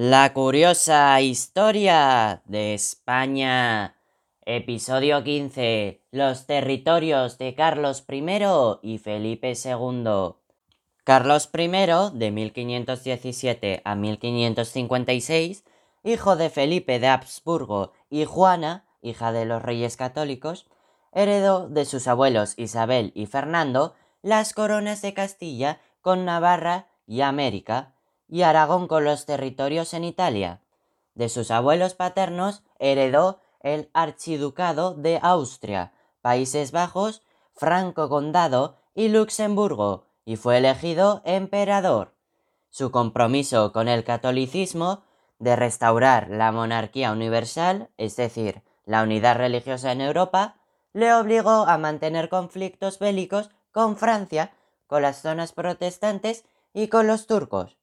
La curiosa historia de España. Episodio 15. Los territorios de Carlos I y Felipe II. Carlos I, de 1517 a 1556, hijo de Felipe de Habsburgo y Juana, hija de los reyes católicos, heredó de sus abuelos Isabel y Fernando las coronas de Castilla con Navarra y América, y Aragón con los territorios en Italia. De sus abuelos paternos heredó el archiducado de Austria, Países Bajos, Franco Condado y Luxemburgo, y fue elegido emperador. Su compromiso con el catolicismo de restaurar la monarquía universal, es decir, la unidad religiosa en Europa, le obligó a mantener conflictos bélicos con Francia, con las zonas protestantes y con los turcos.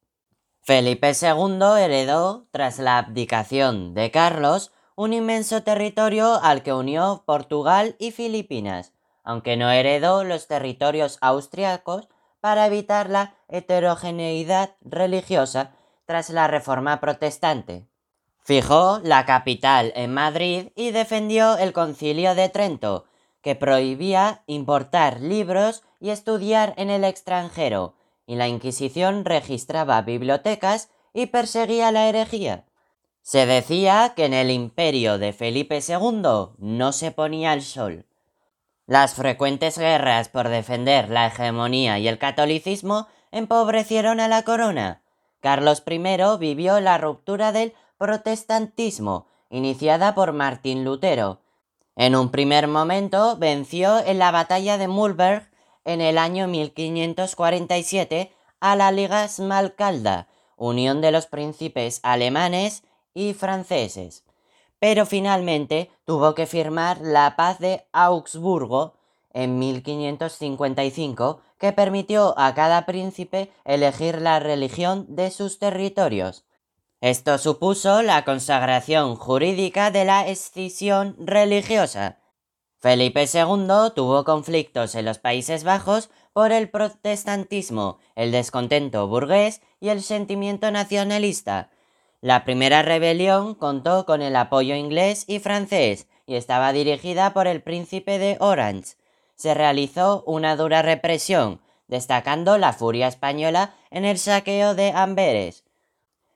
Felipe II heredó, tras la abdicación de Carlos, un inmenso territorio al que unió Portugal y Filipinas, aunque no heredó los territorios austriacos para evitar la heterogeneidad religiosa tras la Reforma Protestante. Fijó la capital en Madrid y defendió el Concilio de Trento, que prohibía importar libros y estudiar en el extranjero, y la Inquisición registraba bibliotecas y perseguía la herejía. Se decía que en el imperio de Felipe II no se ponía el sol. Las frecuentes guerras por defender la hegemonía y el catolicismo empobrecieron a la corona. Carlos I vivió la ruptura del protestantismo, iniciada por Martín Lutero. En un primer momento venció en la batalla de Mulberg en el año 1547 a la Liga Smalcalda, unión de los príncipes alemanes y franceses. Pero finalmente tuvo que firmar la paz de Augsburgo en 1555 que permitió a cada príncipe elegir la religión de sus territorios. Esto supuso la consagración jurídica de la escisión religiosa, Felipe II tuvo conflictos en los Países Bajos por el protestantismo, el descontento burgués y el sentimiento nacionalista. La primera rebelión contó con el apoyo inglés y francés y estaba dirigida por el príncipe de Orange. Se realizó una dura represión, destacando la furia española en el saqueo de Amberes.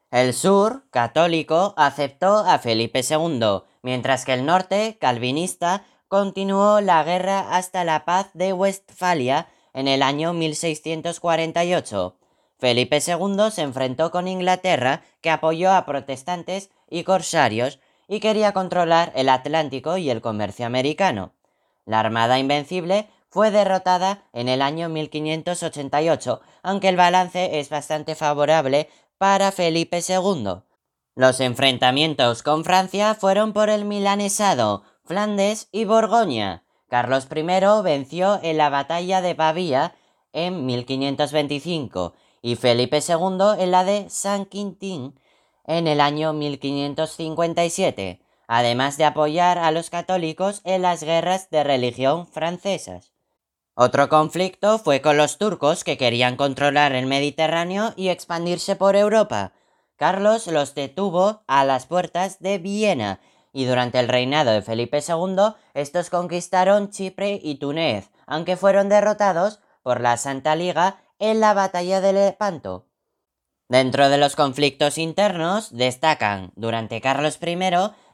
El sur, católico, aceptó a Felipe II, mientras que el norte, calvinista, continuó la guerra hasta la paz de Westfalia en el año 1648. Felipe II se enfrentó con Inglaterra, que apoyó a protestantes y corsarios y quería controlar el Atlántico y el comercio americano. La Armada Invencible fue derrotada en el año 1588, aunque el balance es bastante favorable para Felipe II. Los enfrentamientos con Francia fueron por el milanesado, Flandes y Borgoña. Carlos I venció en la batalla de Pavía en 1525 y Felipe II en la de San Quintín en el año 1557, además de apoyar a los católicos en las guerras de religión francesas. Otro conflicto fue con los turcos que querían controlar el Mediterráneo y expandirse por Europa. Carlos los detuvo a las puertas de Viena y durante el reinado de Felipe II estos conquistaron Chipre y Túnez, aunque fueron derrotados por la Santa Liga en la batalla de Lepanto. Dentro de los conflictos internos destacan, durante Carlos I,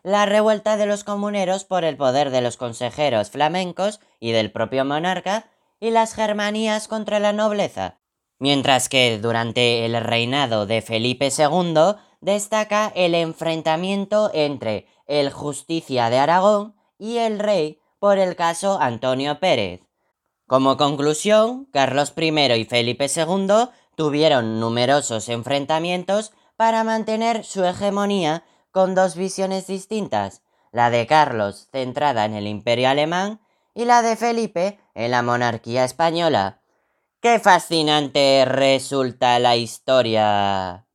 la revuelta de los comuneros por el poder de los consejeros flamencos y del propio monarca y las germanías contra la nobleza, mientras que durante el reinado de Felipe II destaca el enfrentamiento entre el Justicia de Aragón y el rey por el caso Antonio Pérez. Como conclusión, Carlos I y Felipe II tuvieron numerosos enfrentamientos para mantener su hegemonía con dos visiones distintas, la de Carlos centrada en el imperio alemán y la de Felipe en la monarquía española. ¡Qué fascinante resulta la historia!